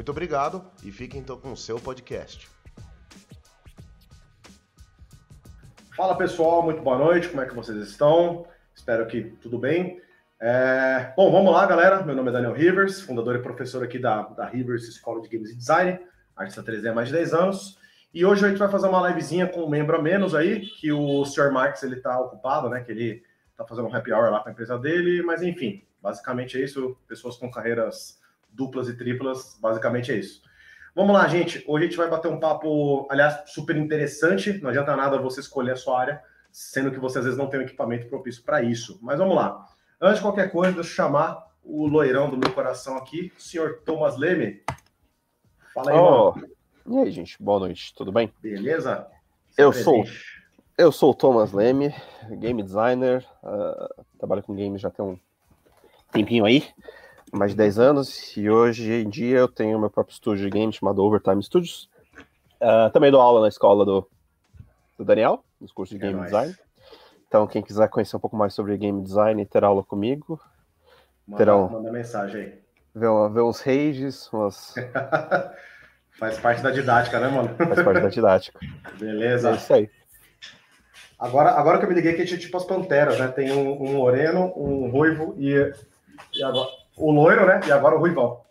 Muito obrigado e fiquem então com o seu podcast. Fala pessoal, muito boa noite, como é que vocês estão? Espero que tudo bem. É... Bom, vamos lá, galera. Meu nome é Daniel Rivers, fundador e professor aqui da, da Rivers Escola de Games e Design, artista 3D há mais de 10 anos. E hoje a gente vai fazer uma livezinha com um membro a menos aí, que o Sr. Marx ele tá ocupado, né? Que ele tá fazendo um happy hour lá com a empresa dele, mas enfim, basicamente é isso. Pessoas com carreiras duplas e triplas, basicamente é isso. Vamos lá, gente. Hoje a gente vai bater um papo, aliás, super interessante. Não adianta nada você escolher a sua área, sendo que você às vezes não tem um equipamento propício para isso. Mas vamos lá. Antes de qualquer coisa, deixa eu chamar o loirão do meu coração aqui, o senhor Thomas Leme. Fala aí, oh. mano. E aí, gente, boa noite, tudo bem? Beleza? eu sou eu sou o Thomas Leme, game designer, uh, trabalho com games já tem um tempinho aí, mais de 10 anos, e hoje em dia eu tenho meu próprio estúdio de games chamado Overtime Studios. Uh, também dou aula na escola do, do Daniel, nos cursos de é game design. Então, quem quiser conhecer um pouco mais sobre game design e ter aula comigo, manda, terão. Manda mensagem aí. Ver, ver uns rages, umas. Faz parte da didática, né, mano? Faz parte da didática. Beleza. É isso aí. Agora, agora que eu me liguei que tinha tipo as panteras, né? Tem um, um moreno, um ruivo e, e agora, o loiro, né? E agora o ruivão.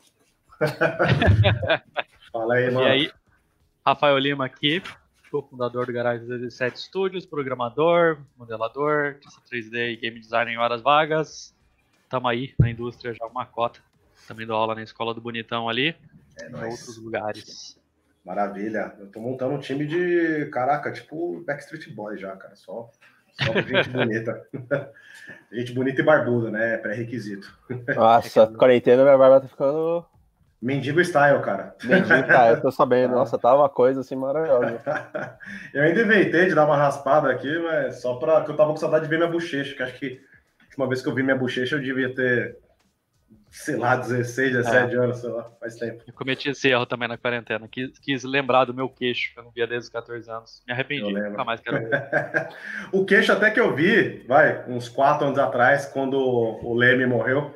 Fala aí, mano. E aí, Rafael Lima aqui, cofundador do Garage 17 Studios, programador, modelador, 3D e game design em horas vagas. Tamo aí na indústria já uma cota. Também dou aula na escola do Bonitão ali é em nóis. outros lugares. Maravilha. Eu tô montando um time de, caraca, tipo Backstreet Boys já, cara. Só, só gente bonita. gente bonita e barbuda, né? Pré-requisito. Nossa, quarentena minha barba tá ficando. Mendigo style, cara. Mendigo style, eu tô sabendo. Nossa, tá uma coisa assim maravilhosa. eu ainda inventei de dar uma raspada aqui, mas só pra. que eu tava com saudade de ver minha bochecha, que acho que a última vez que eu vi minha bochecha eu devia ter sei lá, 16, 17 é. anos, sei lá, faz tempo. Eu cometi esse erro também na quarentena. Quis, quis lembrar do meu queixo, que eu não via desde os 14 anos. Me arrependi, nunca mais quero ver. o queixo até que eu vi, vai, uns 4 anos atrás, quando o Leme morreu,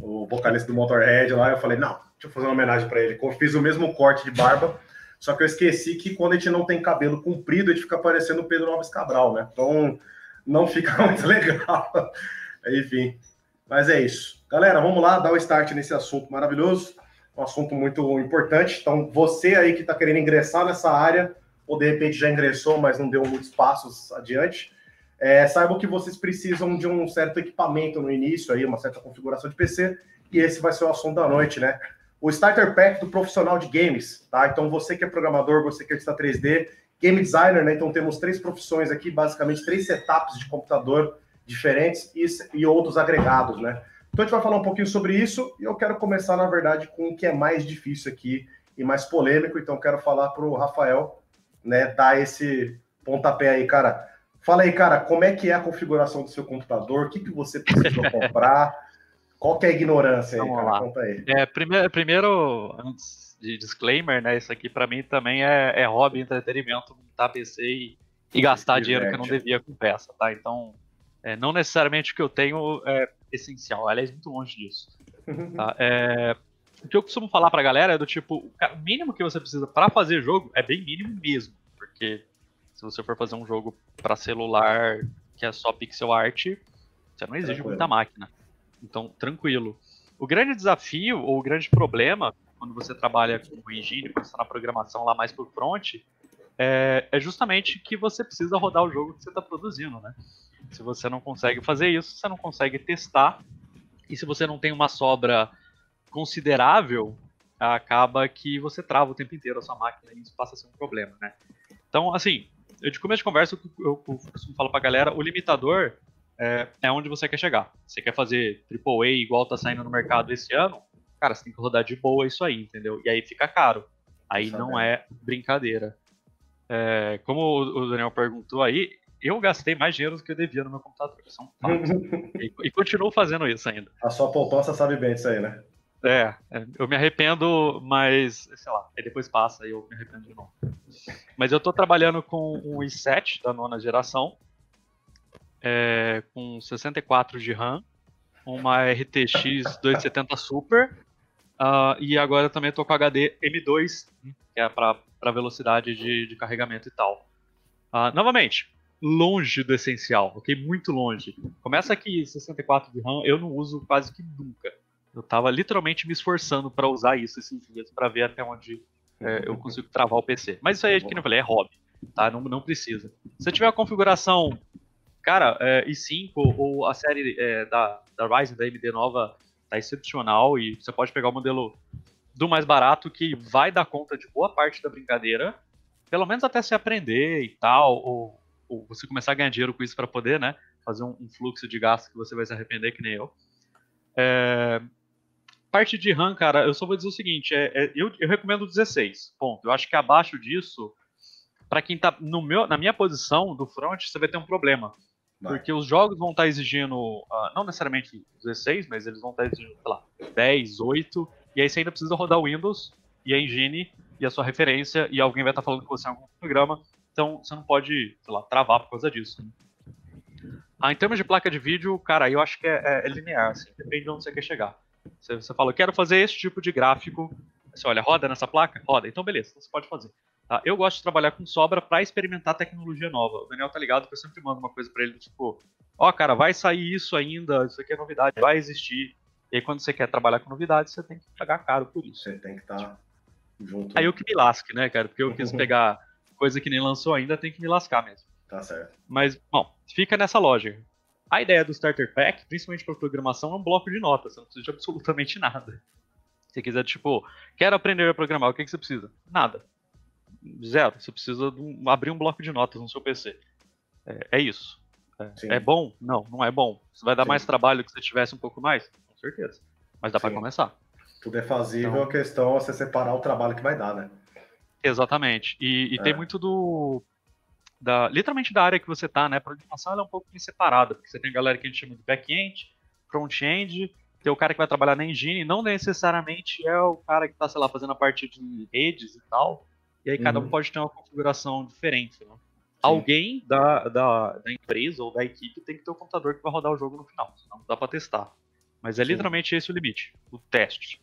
o vocalista do Motorhead lá, eu falei, não, deixa eu fazer uma homenagem para ele. Eu fiz o mesmo corte de barba, só que eu esqueci que quando a gente não tem cabelo comprido, a gente fica parecendo o Pedro Alves Cabral, né? Então, não fica muito legal. Enfim, mas é isso. Galera, vamos lá dar o start nesse assunto maravilhoso, um assunto muito importante. Então, você aí que está querendo ingressar nessa área, ou de repente já ingressou, mas não deu muitos passos adiante, é, saibam que vocês precisam de um certo equipamento no início, aí, uma certa configuração de PC, e esse vai ser o assunto da noite, né? O Starter Pack do profissional de games, tá? Então, você que é programador, você que é artista 3D, game designer, né? Então, temos três profissões aqui, basicamente três setups de computador diferentes e, e outros agregados, né? Então a gente vai falar um pouquinho sobre isso e eu quero começar, na verdade, com o que é mais difícil aqui e mais polêmico. Então quero falar para o Rafael, né, dar esse pontapé aí, cara. Fala aí, cara, como é que é a configuração do seu computador? O que, que você precisa comprar? Qual que é a ignorância aí, Vamos cara? Lá. Conta aí. É, primeiro, primeiro, antes de disclaimer, né? Isso aqui para mim também é, é hobby, entretenimento, montar PC e, e gastar dinheiro que eu não devia com peça, tá? Então, é, não necessariamente o que eu tenho é essencial. Aliás, muito longe disso. Tá? É, o que eu costumo falar pra galera é do tipo, o mínimo que você precisa para fazer jogo é bem mínimo mesmo. Porque se você for fazer um jogo para celular que é só pixel art, você não exige muita máquina. Então, tranquilo. O grande desafio, ou o grande problema, quando você trabalha com engine, quando você está na programação lá mais por front, é, é justamente que você precisa rodar o jogo que você está produzindo, né? Se você não consegue fazer isso, você não consegue testar. E se você não tem uma sobra considerável, acaba que você trava o tempo inteiro a sua máquina e isso passa a ser um problema, né? Então, assim, eu de começo de conversa, eu, eu costumo falar pra galera, o limitador é, é, onde você quer chegar. Você quer fazer AAA igual tá saindo no mercado esse ano, cara, você tem que rodar de boa isso aí, entendeu? E aí fica caro. Aí não é brincadeira. É, como o Daniel perguntou aí, eu gastei mais dinheiro do que eu devia no meu computador. Isso é e, e continuo fazendo isso ainda. A sua poupança sabe bem disso aí, né? É, é, eu me arrependo, mas, sei lá, aí depois passa e eu me arrependo de novo. Mas eu tô trabalhando com um i7 da nona geração, é, com 64 de RAM, uma RTX 270 Super, uh, e agora também tô com HD M2, que é para velocidade de, de, carregamento e tal. Uh, novamente, longe do essencial, ok? Muito longe. Começa aqui 64 de RAM, eu não uso quase que nunca. Eu tava literalmente me esforçando para usar isso esses dias, para ver até onde é, eu consigo travar o PC. Mas isso aí, que eu falei, é hobby, tá? Não, não precisa. Se tiver a configuração, cara, é, i5 ou a série é, da, da Ryzen, da AMD nova, tá excepcional e você pode pegar o modelo do mais barato que vai dar conta de boa parte da brincadeira, pelo menos até se aprender e tal, ou, ou você começar a ganhar dinheiro com isso para poder, né, fazer um, um, fluxo de gasto que você vai se arrepender que nem eu. É, parte de RAM, cara, eu só vou dizer o seguinte: é, é, eu, eu recomendo 16. Ponto. Eu acho que abaixo disso, para quem tá no meu, na minha posição do front, você vai ter um problema. Porque os jogos vão estar tá exigindo, uh, não necessariamente 16, mas eles vão estar tá exigindo, sei lá, 10, 8, e aí você ainda precisa rodar o Windows e a engine e a sua referência, e alguém vai estar tá falando com você em algum programa, então você não pode, sei lá, travar por causa disso. Ah, em termos de placa de vídeo, cara, eu acho que é, é, é linear, assim, depende de onde você quer chegar. Você, você fala, eu quero fazer esse tipo de gráfico. Você olha, roda nessa placa? Roda. Então, beleza, então você pode fazer. Tá? Eu gosto de trabalhar com sobra para experimentar tecnologia nova. O Daniel tá ligado que eu sempre mando uma coisa para ele, tipo, ó, oh, cara, vai sair isso ainda, isso aqui é novidade, vai existir. E aí, quando você quer trabalhar com novidade, você tem que pagar caro por isso. Você tem que estar tá junto. Aí eu que me lasque, né, cara? Porque eu quis pegar coisa que nem lançou ainda, tem que me lascar mesmo. Tá certo. Mas, bom, fica nessa lógica. A ideia do Starter Pack, principalmente para programação, é um bloco de notas. Você não precisa de absolutamente nada. Se quiser, tipo, quero aprender a programar, o que, que você precisa? Nada. Zero. Você precisa um, abrir um bloco de notas no seu PC. É, é isso. É, é, bom? Não, não é bom. Você vai dar Sim. mais trabalho que se tivesse um pouco mais? Com certeza. Mas dá para começar. Tudo é fazível, então, a questão é você separar o trabalho que vai dar, né? Exatamente. E, e é. tem muito do da, literalmente da área que você está, né? A programação é um pouco separada, porque você tem a galera que a gente chama de back-end, front-end, tem o cara que vai trabalhar na engine, não necessariamente é o cara que está, sei lá, fazendo a parte de redes e tal, e aí cada um uhum. pode ter uma configuração diferente, né? Alguém da, da, da, empresa ou da equipe tem que ter o um computador que vai rodar o jogo no final, senão não dá para testar. Mas é Sim. literalmente esse o limite, o teste.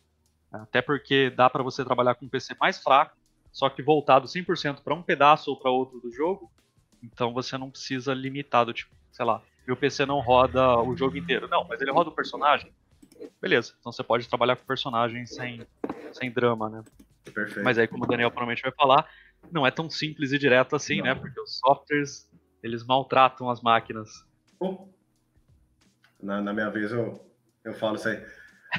Até porque dá para você trabalhar com um PC mais fraco, só que voltado 100% para um pedaço ou para outro do jogo, então você não precisa limitar do tipo, sei lá, meu PC não roda o jogo inteiro. Não, mas ele roda o personagem. Beleza, então você pode trabalhar com o personagem sem, sem drama, né? Perfeito. Mas aí, como o Daniel provavelmente vai falar, não é tão simples e direto assim, não. né? Porque os softwares, eles maltratam as máquinas. Na, na minha vez eu, eu falo isso aí.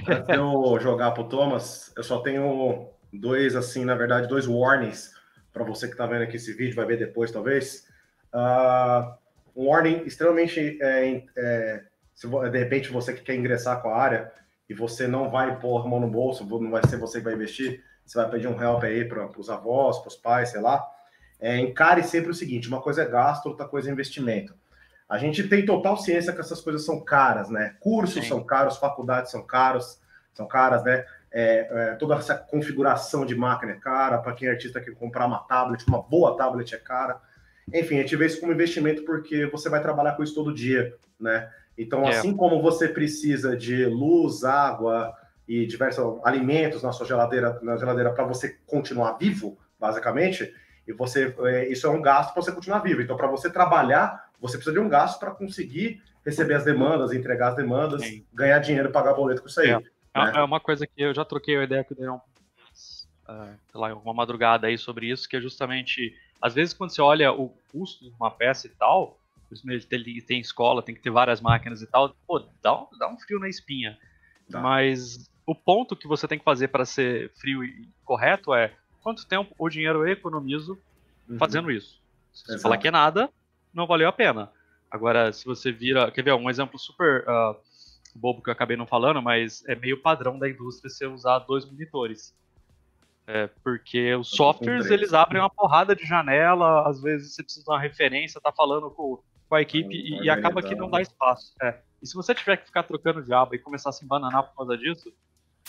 Antes de eu jogar pro Thomas, eu só tenho dois, assim, na verdade, dois warnings para você que está vendo aqui esse vídeo, vai ver depois, talvez. Uh, um warning extremamente. É, é, se, de repente você que quer ingressar com a área e você não vai pôr a mão no bolso, não vai ser você que vai investir, você vai pedir um help aí para os avós, para os pais, sei lá. É, encare sempre o seguinte: uma coisa é gasto, outra coisa é investimento. A gente tem total ciência que essas coisas são caras, né? Cursos Sim. são caros, faculdades são caros, são caras, né? É, é, toda essa configuração de máquina é cara. Para quem é artista que comprar uma tablet, uma boa tablet é cara. Enfim, a gente vê isso como investimento porque você vai trabalhar com isso todo dia, né? Então, é. assim como você precisa de luz, água e diversos alimentos na sua geladeira, na geladeira para você continuar vivo, basicamente, e você é, isso é um gasto para você continuar vivo. Então, para você trabalhar, você precisa de um gasto para conseguir receber as demandas, entregar as demandas, Sim. ganhar dinheiro, pagar boleto com isso aí. É. Né? é uma coisa que eu já troquei a ideia com o Daniel, uh, sei lá, uma madrugada aí sobre isso, que é justamente às vezes, quando você olha o custo de uma peça e tal, ele tem escola, tem que ter várias máquinas e tal, pô, dá um, dá um frio na espinha. Dá. Mas o ponto que você tem que fazer para ser frio e correto é quanto tempo o dinheiro eu economizo uhum. fazendo isso. Se você falar que é nada, não valeu a pena. Agora, se você vira. Quer ver um exemplo super uh, bobo que eu acabei não falando, mas é meio padrão da indústria você usar dois monitores. É, porque os softwares eles abrem uma porrada de janela, às vezes você precisa de uma referência, tá falando com, com a equipe e, e, acaba que não dá espaço. É. E se você tiver que ficar trocando de aba e começar a se embananar por causa disso,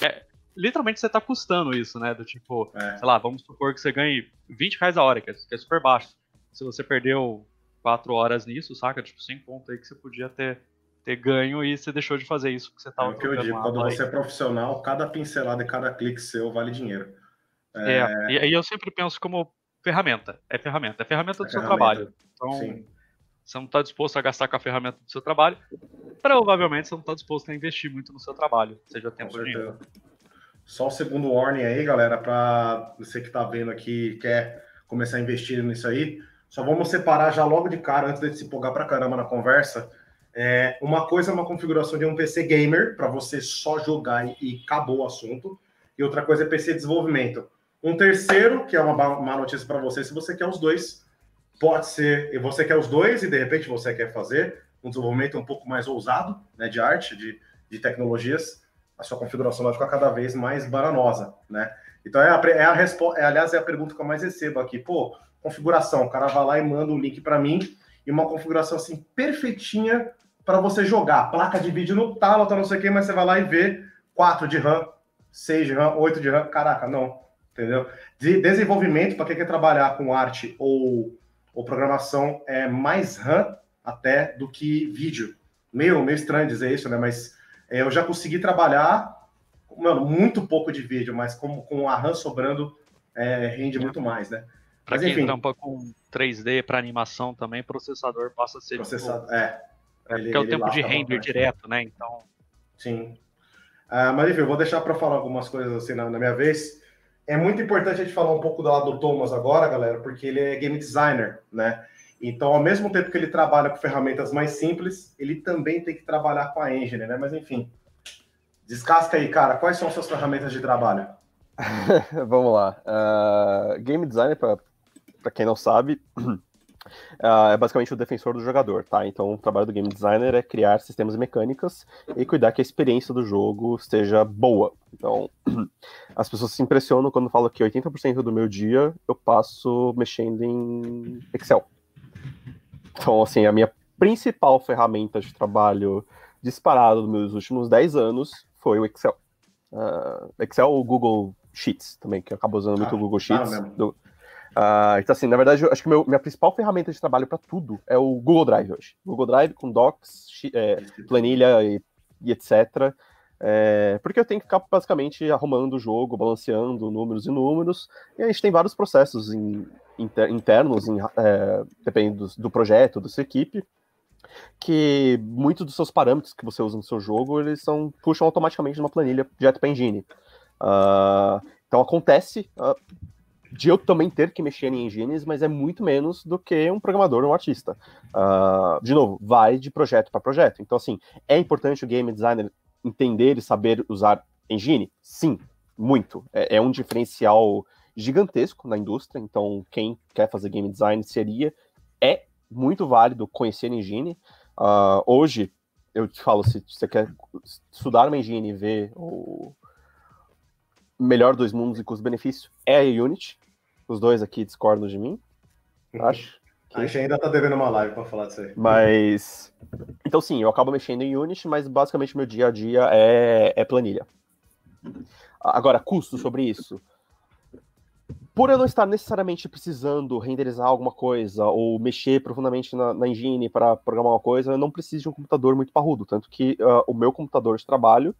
é, literalmente você tá custando isso, né? Do tipo, é. sei lá, vamos supor que você ganhe 20 reais a hora, que é, que é super baixo. Se você perdeu 4 horas nisso, saca? Tipo, 100 pontos aí que você podia ter, ter ganho e você deixou de fazer isso que você tava É o que eu digo, quando você aí. é profissional, cada pincelada e cada clique seu vale dinheiro. É, é e aí eu sempre penso como ferramenta. É ferramenta. É ferramenta do é seu ferramenta. trabalho. Então, Sim. Você não está disposto a gastar com a ferramenta do seu trabalho, provavelmente você não está disposto a investir muito no seu trabalho, seja tempo ou. Só o segundo warning aí, galera, para você que está vendo aqui quer começar a investir nisso aí. Só vamos separar já logo de cara, antes de se empolgar para caramba na conversa. É, uma coisa é uma configuração de um PC gamer, para você só jogar e, e acabou o assunto. E outra coisa é PC desenvolvimento. Um terceiro, que é uma má notícia para você, se você quer os dois, pode ser, e você quer os dois e de repente você quer fazer um desenvolvimento um pouco mais ousado, né, de arte, de, de tecnologias, a sua configuração vai ficar cada vez mais bananosa, né? Então é a, é a resposta, é, aliás, é a pergunta que eu mais recebo aqui. Pô, configuração, o cara vai lá e manda o um link para mim e uma configuração assim perfeitinha para você jogar. Placa de vídeo no talo, tá não sei o que, mas você vai lá e vê 4 de RAM, 6 de RAM, 8 de RAM. Caraca, não entendeu? De desenvolvimento, para quem quer trabalhar com arte ou, ou programação, é mais RAM até do que vídeo. Meio, meio estranho dizer isso, né? Mas é, eu já consegui trabalhar, mano, muito pouco de vídeo, mas com, com a RAM sobrando, é, rende muito mais, né? Para quem enfim, trampa com 3D para animação também, processador passa a ser. Processador, tipo, é. é ele, porque é o tempo de render direto, né? Então. Sim. Uh, mas enfim, eu vou deixar para falar algumas coisas assim na, na minha vez é muito importante a gente falar um pouco do lado do Thomas agora, galera, porque ele é game designer, né? Então, ao mesmo tempo que ele trabalha com ferramentas mais simples, ele também tem que trabalhar com a engine, né? Mas enfim, descasca aí, cara. Quais são as suas ferramentas de trabalho? Vamos lá. Uh, game designer, para quem não sabe, uh, é basicamente o defensor do jogador, tá? Então, o trabalho do game designer é criar sistemas mecânicas e cuidar que a experiência do jogo esteja boa. Então, as pessoas se impressionam quando falam que 80% do meu dia eu passo mexendo em Excel. Então, assim, a minha principal ferramenta de trabalho disparado nos meus últimos 10 anos foi o Excel. Uh, Excel ou Google Sheets também, que eu acabo usando muito o Google Sheets. Ah, do, Uh, então, assim, na verdade, eu acho que meu, minha principal ferramenta de trabalho para tudo é o Google Drive hoje. Google Drive com docs, é, planilha e, e etc. É, porque eu tenho que ficar basicamente arrumando o jogo, balanceando números e números, e a gente tem vários processos in, inter, internos, em, é, dependendo do, do, projeto, da sua equipe, que muitos dos seus parâmetros que você usa no seu jogo, eles são, puxam automaticamente numa planilha direto para engine. Uh, então acontece, uh, de eu também ter que mexer em engines, mas é muito menos do que um programador um artista. Uh, de novo, vai de projeto para projeto. Então, assim, é importante o game designer entender e saber usar engine? Sim, muito. É, é um diferencial gigantesco na indústria. Então, quem quer fazer game design seria, é muito válido conhecer engine. Uh, hoje, eu te falo, se você quer estudar uma engine e ver o melhor dos mundos e custo-benefício é a Unity. Os dois aqui discordam de mim, uhum. acho. Que... A gente ainda tá devendo uma live para falar disso aí. Mas. Então, sim, eu acabo mexendo em Unity, mas basicamente meu dia a dia é, é planilha. Agora, custo sobre isso. Por eu não estar necessariamente precisando renderizar alguma coisa ou mexer profundamente na, na engine para programar uma coisa, eu não preciso de um computador muito parrudo. Tanto que uh, o meu computador de trabalho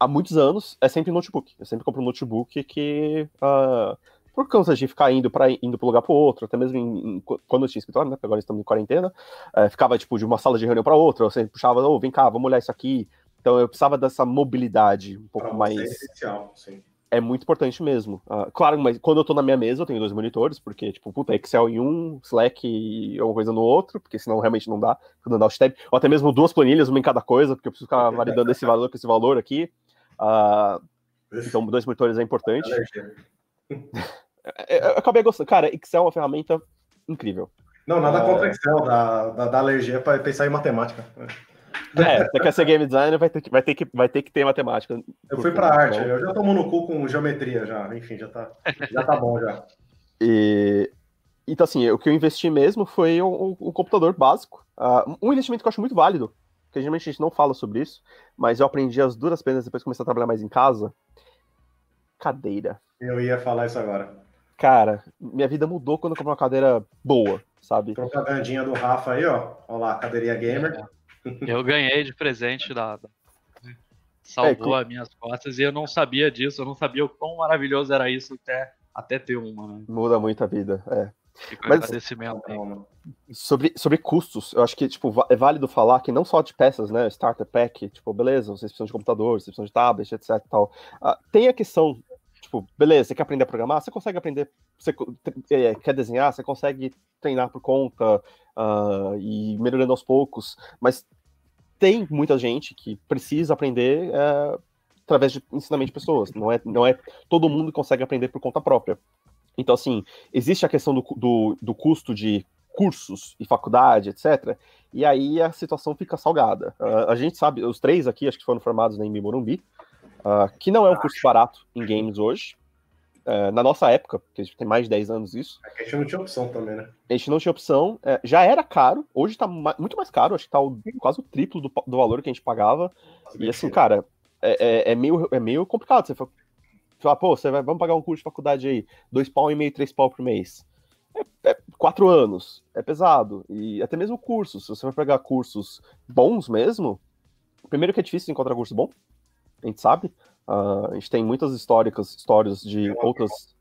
há muitos anos é sempre notebook. Eu sempre compro um notebook que. Uh, por causa de ficar indo para indo para um lugar para outro, até mesmo em, em, quando eu tinha escritório, né? Porque agora estamos em quarentena, uh, ficava tipo de uma sala de reunião para outra, sempre puxava, oh, vem cá, vamos olhar isso aqui. Então eu precisava dessa mobilidade um pouco mais. É essencial, sim. É muito importante mesmo. Uh, claro, mas quando eu tô na minha mesa, eu tenho dois monitores, porque, tipo, puta, Excel em um, Slack e alguma coisa no outro, porque senão realmente não dá, não dá o tab. Ou até mesmo duas planilhas, uma em cada coisa, porque eu preciso ficar validando esse valor com esse valor aqui. Uh, então, dois monitores é importante. eu acabei gostando. Cara, Excel é uma ferramenta incrível. Não, nada contra é... Excel, da, da, da alergia para pensar em matemática. É, você quer ser game designer, vai ter que, vai ter que, vai ter, que ter matemática. Eu fui para arte, eu já tomo no cu com geometria já, enfim, já tá, já tá bom já. E, então, assim, o que eu investi mesmo foi um, um computador básico. Uh, um investimento que eu acho muito válido, que geralmente a gente não fala sobre isso, mas eu aprendi as duras penas depois de começar a trabalhar mais em casa. Cadeira. Eu ia falar isso agora. Cara, minha vida mudou quando eu comprei uma cadeira boa, sabe? Propagandinha do Rafa aí, ó. Olha lá, cadeirinha gamer. Eu ganhei de presente da. Salvou é, as minhas costas e eu não sabia disso, eu não sabia o quão maravilhoso era isso até, até ter uma. Né? Muda muito a vida, é. Fica Mas, agradecimento. Sobre, sobre custos, eu acho que tipo, é válido falar que não só de peças, né? Starter pack, tipo, beleza, vocês precisam de computador, vocês precisam de tablet, etc. Tal. Uh, tem a questão Tipo, beleza, você quer aprender a programar? Você consegue aprender. Você é, quer desenhar? Você consegue treinar por conta uh, e melhorando aos poucos. Mas tem muita gente que precisa aprender uh, através de ensinamento de pessoas. Não é, não é todo mundo consegue aprender por conta própria. Então, assim, existe a questão do, do, do custo de cursos e faculdade, etc. E aí a situação fica salgada. Uh, a gente sabe, os três aqui, acho que foram formados na Embi Morumbi, uh, que não é um curso barato em games hoje. Uh, na nossa época, porque a gente tem mais de 10 anos isso. É a gente não tinha opção também, né? A gente não tinha opção. É, já era caro, hoje tá ma muito mais caro, acho que tá o, quase o triplo do, do, valor que a gente pagava. Nossa, e assim, cara, é, é, é, meio, é meio complicado. Você falar, pô, você vai, vamos pagar um curso de faculdade aí, dois pau e meio, três pau por mês. É, é, quatro anos, é pesado. E até mesmo cursos, se você vai pegar cursos bons mesmo, primeiro que é difícil encontrar curso bom, a gente sabe. Uh, a gente tem muitas históricas, histórias de outras.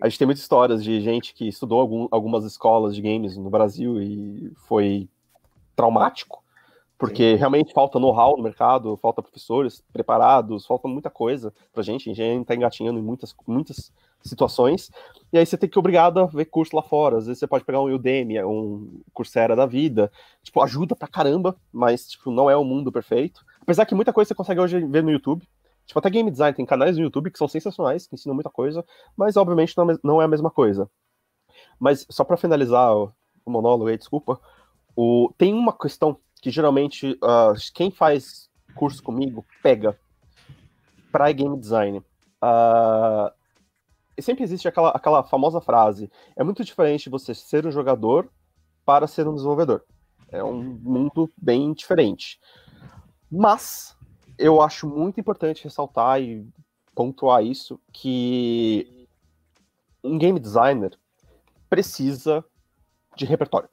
a gente tem muitas histórias de gente que estudou algum, algumas escolas de games no Brasil e foi traumático, porque Sim. realmente falta know-how no mercado, falta professores preparados, falta muita coisa pra gente. A gente está engatinhando em muitas, muitas situações, e aí você tem que obrigado a ver curso lá fora. Às vezes você pode pegar um Udemy, um Coursera da vida, tipo, ajuda pra caramba, mas tipo, não é o mundo perfeito. Apesar que muita coisa você consegue hoje ver no YouTube. Tipo, até game design tem canais no YouTube que são sensacionais, que ensinam muita coisa, mas obviamente não é a mesma coisa. Mas só para finalizar o, monólogo aí, desculpa, o, tem uma questão que geralmente uh, quem faz curso comigo pega para game design. Uh, sempre existe aquela, aquela famosa frase: é muito diferente você ser um jogador para ser um desenvolvedor. É um mundo bem diferente. Mas eu acho muito importante ressaltar e pontuar isso que um game designer precisa de repertório.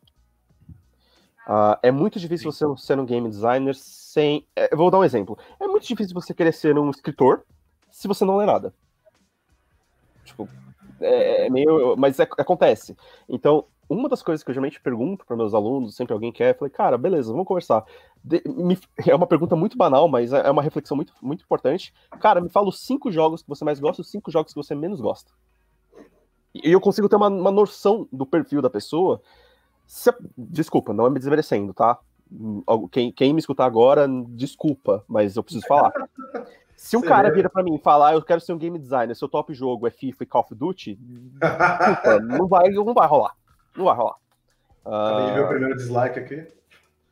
Uh, é muito difícil você ser um game designer sem. É, eu vou dar um exemplo. É muito difícil você querer ser um escritor se você não lê nada. Tipo, é, é meio. Mas é, acontece. Então, uma das coisas que eu geralmente pergunto para meus alunos, sempre alguém quer, eu falei, cara, beleza, vamos conversar. De, me, é uma pergunta muito banal, mas é, é uma reflexão muito, muito importante. Cara, me fala os cinco jogos que você mais gosta e os cinco jogos que você menos gosta. E eu consigo ter uma, uma noção do perfil da pessoa. Se, desculpa, não é me desmerecendo, tá? Quem, quem me escutar agora, desculpa, mas eu preciso falar. Se um cara vira pra mim e falar, eu quero ser um game designer, seu top jogo é FIFA e Call of Duty, desculpa, não vai, não vai rolar. Não vai rolar. Acabei uh... o primeiro dislike aqui.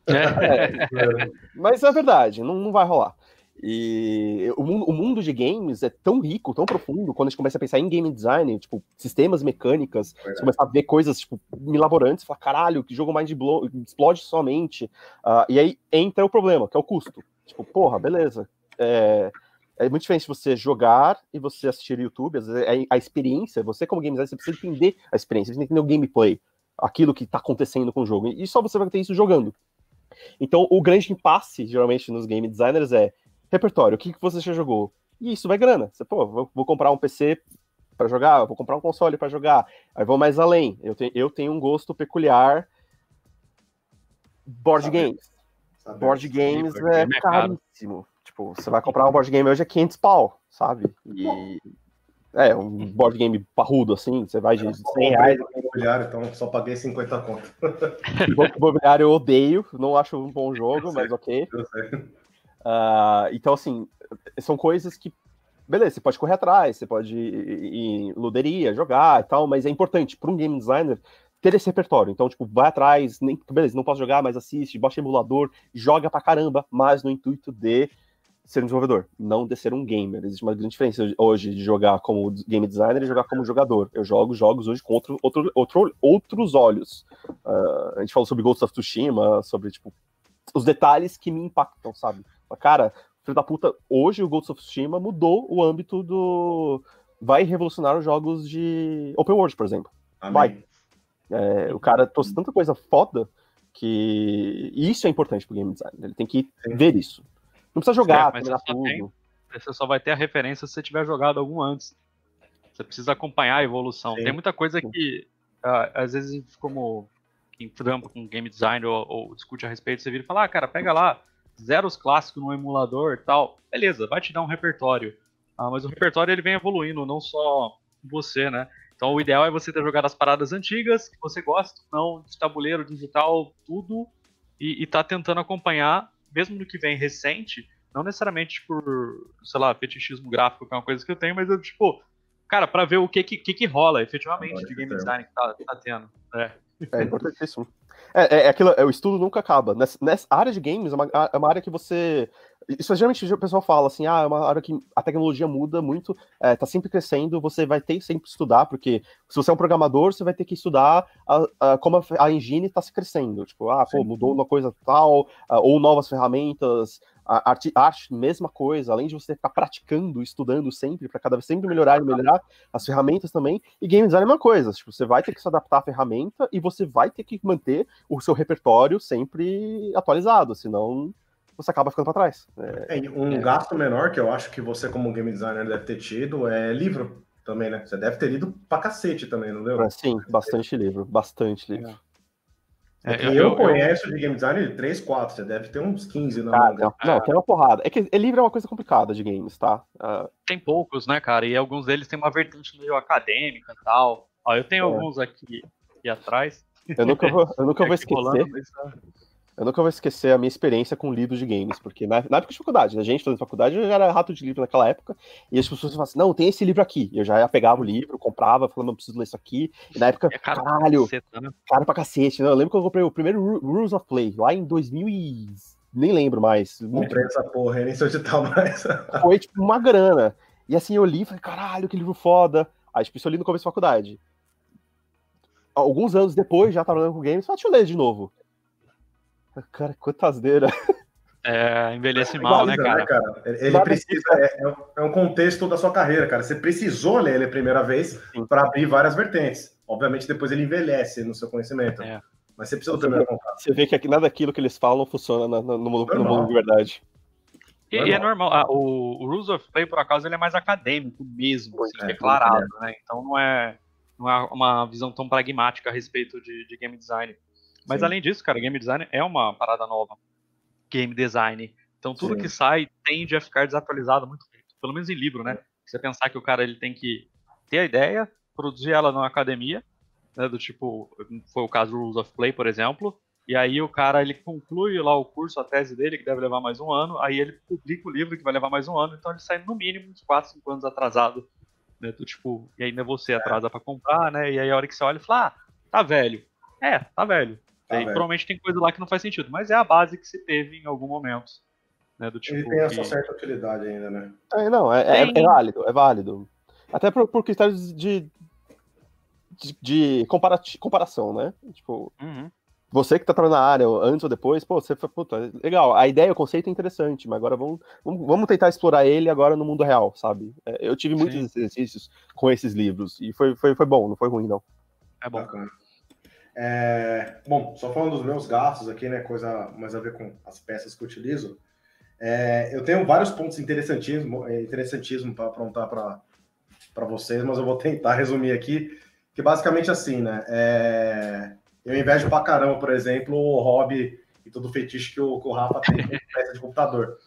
É, mas é verdade, não, não vai rolar. E o mundo, o mundo, de games é tão rico, tão profundo, quando a gente começa a pensar em game design, tipo, sistemas mecânicas, é. você começa a ver coisas, tipo, milaborantes, fala, caralho, que jogo mais de explode somente. Uh, e aí entra o problema, que é o custo. Tipo, porra, beleza. É, é muito diferente você jogar e você assistir YouTube, às vezes é a experiência, você como game designer, você precisa entender a experiência, você tem que entender o gameplay aquilo que está acontecendo com o jogo. E só você vai ter isso jogando. Então, o grande impasse, geralmente, nos game designers é repertório, o que, que você já jogou? E isso vai grana. Você, pô, vou, vou comprar um PC para jogar, vou comprar um console para jogar. Aí vou mais além. Eu, te, eu tenho um gosto peculiar. Board Sabe. games. Sabe. Board games é, é caríssimo. Tipo, você vai comprar um board game hoje é 500 pau, sabe? E é, um board game parrudo, assim, você vai de 100 reais. Imobiliário, então só paguei 50 conto. Imobiliário eu odeio, não acho um bom jogo, mas ok. Uh, então, assim, são coisas que, beleza, você pode correr atrás, você pode ir em luderia, jogar e tal, mas é importante para um game designer ter esse repertório. Então, tipo, vai atrás, nem, beleza, não posso jogar, mas assiste, baixa emulador, joga pra caramba, mas no intuito de ser um desenvolvedor, não de ser um gamer. Existe uma grande diferença hoje de jogar como game designer e jogar como jogador. Eu jogo jogos hoje com outro, outro, outro outros olhos. Uh, a gente falou sobre Ghost of Tsushima, sobre, tipo, os detalhes que me impactam, sabe? Cara, filho da puta, hoje o Ghost of Tsushima mudou o âmbito do... Vai revolucionar os jogos de open world, por exemplo. Amém. Vai. É, o cara trouxe tanta coisa foda que isso é importante pro game design. Ele tem que ver isso. Não precisa jogar, é, você tudo. Tem, você só vai ter a referência se você tiver jogado algum antes. Você precisa acompanhar a evolução. Sim. Tem muita coisa que, uh, às vezes, como quem trampa com game design ou, ou, discute a respeito, você vira e fala, ah, cara, pega lá, zeros clássicos no emulador e tal. Beleza, vai te dar um repertório. Ah, mas o repertório ele vem evoluindo, não só você, né? Então o ideal é você ter jogado as paradas antigas, que você gosta, não, de tabuleiro, digital, tudo, e, e tá tentando acompanhar mesmo no que vem recente, não necessariamente por, sei lá, fetichismo gráfico, que é uma coisa que eu tenho, mas eu, tipo, cara, para ver o que que, que, que rola efetivamente de game design que tá, tá tendo. É. É importantíssimo. É, é, é aquilo, é, o estudo nunca acaba. Nessa, nessa área de games, é uma, é uma área que você. Isso geralmente o pessoal fala assim: ah, é uma área que a tecnologia muda muito, é, tá sempre crescendo, você vai ter que sempre estudar, porque se você é um programador, você vai ter que estudar a, a, como a, a engine está se crescendo. Tipo, ah, pô, mudou uma coisa tal, ou novas ferramentas, a arte, arte, mesma coisa, além de você estar praticando, estudando sempre, para cada vez sempre melhorar e melhorar as ferramentas também. E game design é uma coisa, tipo, você vai ter que se adaptar à ferramenta e você vai ter que manter o seu repertório sempre atualizado, senão você acaba ficando para trás. É, é, um é. gasto menor que eu acho que você, como game designer, deve ter tido é livro também, né? Você deve ter lido pra cacete também, não deu? Sim, bastante livro, bastante livro. É. Eu, eu, conheço de game design 3, 4, você deve ter uns 15 na ah, Não, não, tem uma porrada. É que livro é uma coisa complicada de games, tá? Uh... Tem poucos, né, cara? E alguns deles têm uma vertente meio acadêmica e tal. Ó, eu tenho é. alguns aqui, aqui atrás. Eu nunca vou, eu nunca vou esquecer. Rolando, mas... Eu nunca vou esquecer a minha experiência com livros de games, porque na, na época de faculdade, a gente fazendo faculdade, eu já era rato de livro naquela época, e as pessoas falavam assim, não, tem esse livro aqui. Eu já pegava o livro, comprava, falando, não preciso ler isso aqui. E na época, é caro caralho, caceta, né? caro pra cacete. Né? Eu lembro que eu comprei o primeiro Rules of Play, lá em 2000 e... nem lembro mais. Comprei essa porra, nem sei onde tá mais. Foi, tipo, uma grana. E assim, eu li e falei, caralho, que livro foda. Aí, tipo, isso eu li no começo da faculdade. Alguns anos depois, já trabalhando com games, falei, deixa eu ler de novo. Cara, quanta asneira. É, envelhece é, mal, né, cara? né, cara? Ele precisa, é, é, é, um contexto da sua carreira, cara. Você precisou ler ele a primeira vez para abrir várias vertentes. Obviamente, depois ele envelhece no seu conhecimento. É. Mas você precisa do primeiro contato. Você vê que nada daquilo que eles falam funciona no, no, no, mundo, no mundo de verdade. E, e, é normal. Ah, o, o, Rules of Play, por acaso, ele é mais acadêmico mesmo, assim, é, declarado, né? Então não é, não é uma visão tão pragmática a respeito de, de game design. Mas Sim. além disso, cara, game design é uma parada nova. Game design. Então tudo Sim. que sai tende a ficar desatualizado muito Pelo menos em livro, né? Você pensar que o cara ele tem que ter a ideia, produzir ela na academia, né, do tipo, foi o caso do Rules of Play, por exemplo, e aí o cara ele conclui lá o curso, a tese dele, que deve levar mais um ano, aí ele publica o livro que vai levar mais um ano, então ele sai no mínimo uns 4, 5 anos atrasado, né, do tipo, e ainda você é. atrasa para comprar, né, e aí a hora que você olha e fala, ah, tá velho. É, tá velho. Ah, provavelmente tem coisa lá que não faz sentido, mas é a base que se teve em algum momento. Né, do tipo Ele tem essa certa utilidade ainda, né? É, não, é, é, é, válido, é válido. Até por, por critérios de, de, de comparação, né? Tipo, uhum. você que tá trabalhando na área antes ou depois, pô, você foi, puta, legal, a ideia, o conceito é interessante, mas agora vamos, vamos, vamos tentar explorar ele agora no mundo real, sabe? É, eu tive muitos Sim. exercícios com esses livros e foi, foi, foi bom, não foi ruim, não. É bom. Bacana. É, bom, só falando dos meus gastos aqui, né? Coisa mais a ver com as peças que eu utilizo. É, eu tenho vários pontos interessantíssimos é, interessantíssimo para aprontar para vocês, mas eu vou tentar resumir aqui. Que basicamente assim, né? É, eu invejo pra caramba, por exemplo, o hobby e todo o fetiche que o, que o Rafa tem com peça de computador.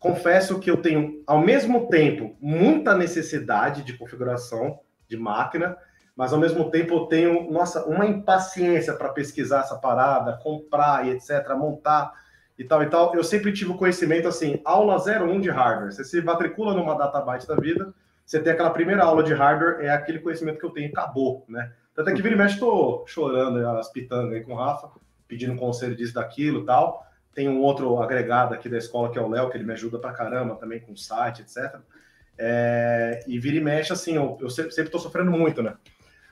Confesso que eu tenho, ao mesmo tempo, muita necessidade de configuração de máquina, mas ao mesmo tempo eu tenho, nossa, uma impaciência para pesquisar essa parada, comprar e etc, montar e tal e tal. Eu sempre tive o conhecimento assim, aula 01 de hardware. Você se matricula numa databyte da vida, você tem aquela primeira aula de hardware, é aquele conhecimento que eu tenho, acabou, né? Até que vira e mexe, tô chorando as pitangas aí com o Rafa, pedindo conselho disso, daquilo tal. Tem um outro agregado aqui da escola que é o Léo, que ele me ajuda pra caramba também com o site, etc. É, e vira e mexe, assim, eu, eu sempre estou sofrendo muito, né?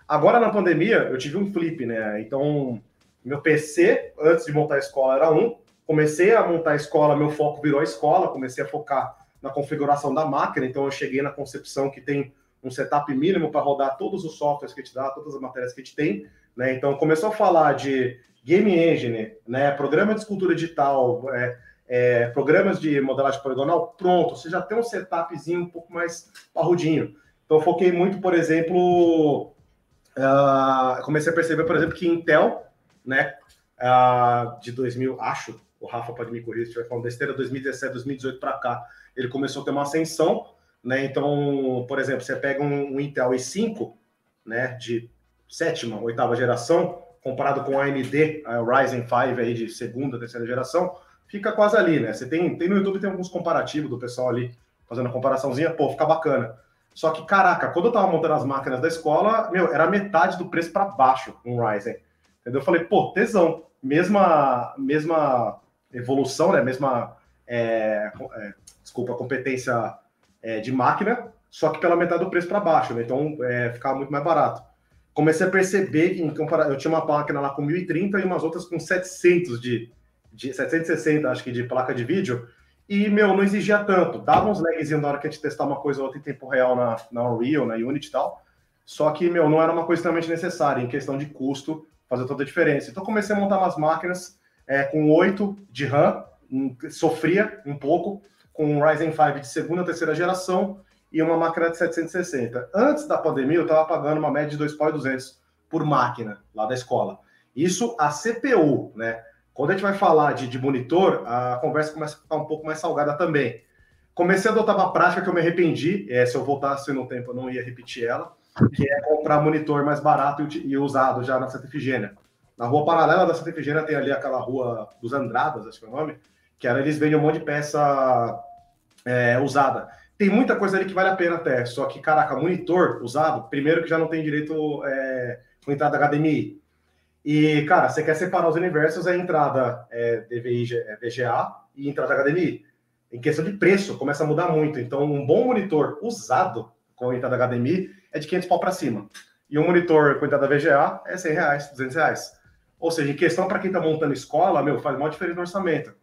Agora na pandemia, eu tive um flip, né? Então, meu PC, antes de montar a escola, era um. Comecei a montar a escola, meu foco virou a escola, comecei a focar na configuração da máquina, então eu cheguei na concepção que tem um setup mínimo para rodar todos os softwares que a gente dá, todas as matérias que a gente tem, né? Então começou a falar de game engine, né? Programa de escultura digital, é, é, programas de modelagem poligonal, pronto, você já tem um setupzinho um pouco mais parrudinho. Então foquei muito, por exemplo, uh, comecei a perceber, por exemplo, que Intel, né? Uh, de 2000, acho, o Rafa pode me corrigir se estiver falando besteira, 2017, 2018 para cá, ele começou a ter uma ascensão, né? Então, por exemplo, você pega um, um Intel i5, né, de sétima, oitava geração, comparado com o AMD, a Ryzen 5 aí de segunda, terceira geração, fica quase ali, né? Você tem, tem no YouTube tem alguns comparativos do pessoal ali fazendo a comparaçãozinha, pô, fica bacana. Só que, caraca, quando eu tava montando as máquinas da escola, meu, era metade do preço para baixo um Ryzen. Entendeu? Eu falei, pô, tesão. Mesma, mesma evolução, né? Mesma, é, é, desculpa, competência é, de máquina, só que pela metade do preço para baixo, né? Então é, ficava muito mais barato. Comecei a perceber que eu tinha uma máquina lá com 1030 e umas outras com 700 de, de 760, acho que de placa de vídeo, e meu, não exigia tanto. Dava uns lagzinhos na hora que a gente testar uma coisa ou outra em tempo real na, na Unreal, na Unity e tal. Só que, meu, não era uma coisa extremamente necessária, em questão de custo, fazer toda a diferença. Então comecei a montar umas máquinas é, com 8 de RAM, um, sofria um pouco, com um Ryzen 5 de segunda terceira geração e uma máquina de 760. Antes da pandemia, eu estava pagando uma média de 2.200 por máquina lá da escola. Isso a CPU, né? Quando a gente vai falar de, de monitor, a conversa começa a ficar um pouco mais salgada também. Comecei a adotar uma prática que eu me arrependi, é, se eu voltasse no tempo eu não ia repetir ela, que é comprar monitor mais barato e, e usado já na Santa Efigênia. Na rua paralela da Santa Efigênia tem ali aquela rua dos Andradas, acho que é o nome, que era, eles vendem um monte de peça é, usada. Tem muita coisa ali que vale a pena até, só que, caraca, monitor usado, primeiro que já não tem direito é, com entrada HDMI. E, cara, você quer separar os universos, é entrada é, DVI, é, VGA e entrada HDMI. Em questão de preço, começa a mudar muito. Então, um bom monitor usado com entrada HDMI é de 500 pau para cima. E um monitor com entrada VGA é 100 reais, 200 reais. Ou seja, em questão para quem está montando escola, meu, faz uma diferença no orçamento.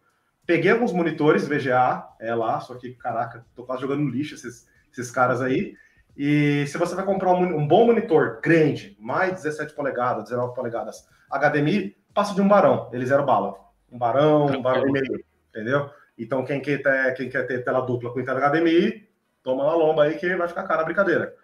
Peguei alguns monitores VGA, é lá, só que, caraca, tô quase jogando lixo esses, esses caras aí. E se você vai comprar um, um, bom monitor grande, mais 17 polegadas, 19 polegadas, HDMI, passa de um barão, eles eram bala. Um barão, um barão e meio, entendeu? Então, quem quer, ter, quem quer ter tela dupla com entrada HDMI, toma uma lomba aí que vai ficar cara a brincadeira.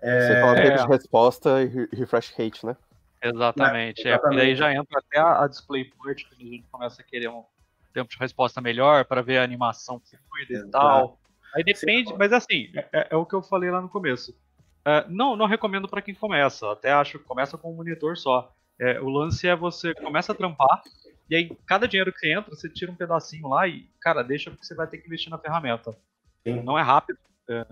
É... Você fala tempo de resposta e refresh rate, né? Exatamente. É, exatamente. É, e daí já entra até a, a DisplayPort, que a gente começa a querer um, tempo de resposta melhor para ver a animação fluida e tal. Aí depende, mas assim, é, é, é, o que eu falei lá no começo. É, não, não recomendo para quem começa. Até acho que começa com um monitor só. É, o lance é você começa a trampar e aí cada dinheiro que entra você tira um pedacinho lá e cara deixa porque você vai ter que investir na ferramenta. Sim. Não é rápido. É,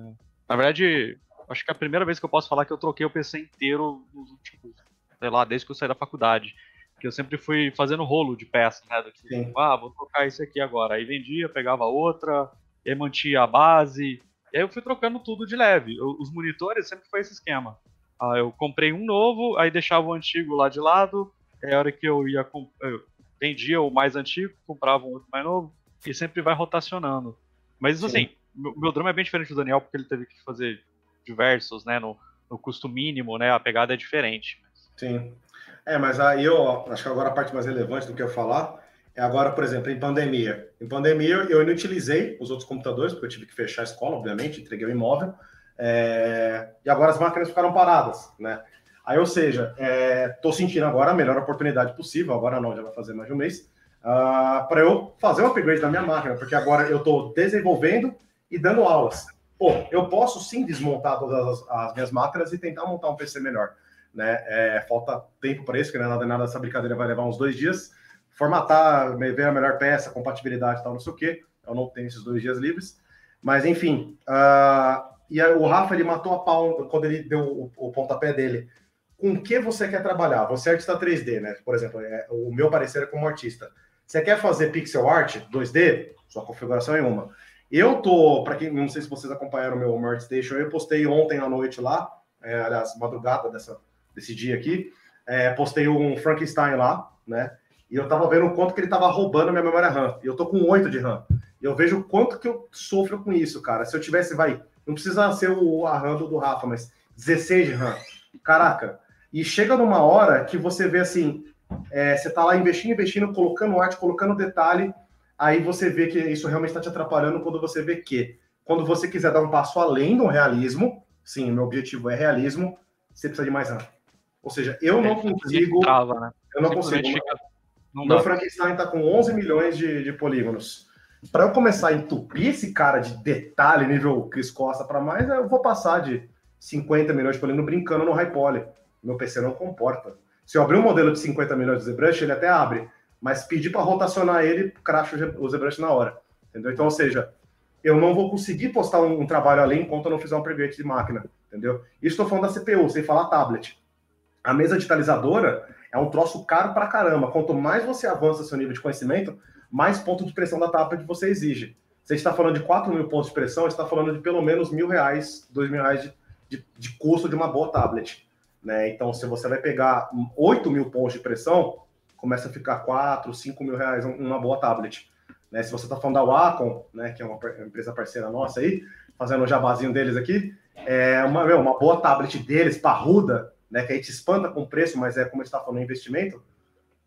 na verdade, acho que é a primeira vez que eu posso falar que eu troquei o PC inteiro nos últimos, sei lá, desde que eu saí da faculdade que eu sempre fui fazendo rolo de peça, né? Do que, ah, vou trocar isso aqui agora. Aí vendia, pegava outra, e aí mantinha a base. E aí eu fui trocando tudo de leve. Eu, os monitores sempre foi esse esquema. Ah, eu comprei um novo, aí deixava o antigo lá de lado. É a hora que eu ia eu vendia o mais antigo, comprava um outro mais novo, e sempre vai rotacionando. Mas assim, meu, meu drama é bem diferente do Daniel, porque ele teve que fazer diversos, né? No, no custo mínimo, né? A pegada é diferente. Sim. É, mas aí eu acho que agora a parte mais relevante do que eu falar agora, por exemplo, em pandemia. Em pandemia eu inutilizei os outros computadores, porque eu tive que fechar a escola, obviamente, entreguei o imóvel, é... e agora as máquinas ficaram paradas, né? Aí, ou seja, estou é... sentindo agora a melhor oportunidade possível, agora não, já vai fazer mais de um mês, uh, ah, para eu fazer um upgrade da minha máquina, porque agora eu estou desenvolvendo e dando aulas. Pô, eu posso sim desmontar todas as, as minhas máquinas e tentar montar um PC melhor né? É, falta tempo para isso, que não é nada, nada essa brincadeira vai levar uns dois dias. Formatar, ver a melhor peça, compatibilidade e tal, não sei o quê. Eu não tenho esses dois dias livres. Mas, enfim. Uh, e aí, o Rafa, ele matou a pau quando ele deu o, o pontapé dele com que você quer trabalhar. Você é artista 3D, né? Por exemplo, é, o meu parecer é como artista. Você quer fazer pixel art 2D? Sua configuração é uma. Eu tô, para quem não sei se vocês acompanharam o meu ArtStation, eu postei ontem à noite lá, é, aliás, madrugada dessa, desse dia aqui, é, postei um Frankenstein lá, né? E eu tava vendo o quanto que ele tava roubando minha memória RAM. E eu tô com 8 de RAM. E eu vejo o quanto que eu sofro com isso, cara. Se eu tivesse, vai, não precisa ser o a RAM do, Rafa, mas 16 de RAM. Caraca. E chega numa hora que você vê assim, é, você tá lá investindo, investindo, colocando arte, colocando detalhe, aí você vê que isso realmente está te atrapalhando quando você vê que, quando você quiser dar um passo além do realismo, sim, meu objetivo é realismo, você precisa de mais RAM. Ou seja, eu não consigo. Trava, né? Eu não consigo. Fica... Não meu Frankenstein está com 11 milhões de, de polígonos. Para eu começar a entupir esse cara de detalhe, nível Cris Costa para mais, eu vou passar de 50 milhões de polígono brincando no high poly. Meu PC não comporta. Se eu abrir um modelo de 50 milhões de ZBrush, ele até abre, mas pedir para rotacionar ele, cracha o ZBrush na hora. Entendeu? Então, ou seja, eu não vou conseguir postar um, um trabalho ali enquanto eu não fizer um preview de máquina. Entendeu? Isso estou falando da CPU, sem falar tablet. A mesa digitalizadora é um troço caro para caramba. Quanto mais você avança seu nível de conhecimento, mais ponto de pressão da tablet você exige. Gente está falando de 4 mil pontos de pressão, está falando de pelo menos mil reais, dois mil reais de, de, de custo de uma boa tablet. Né? Então, se você vai pegar 8 mil pontos de pressão, começa a ficar 4, 5 mil reais uma boa tablet. Né? Se você está falando da Wacom, né, que é uma empresa parceira nossa aí, fazendo o jabazinho deles aqui, é uma, meu, uma boa tablet deles, parruda, né, que a gente espanta com o preço, mas é como está falando, investimento,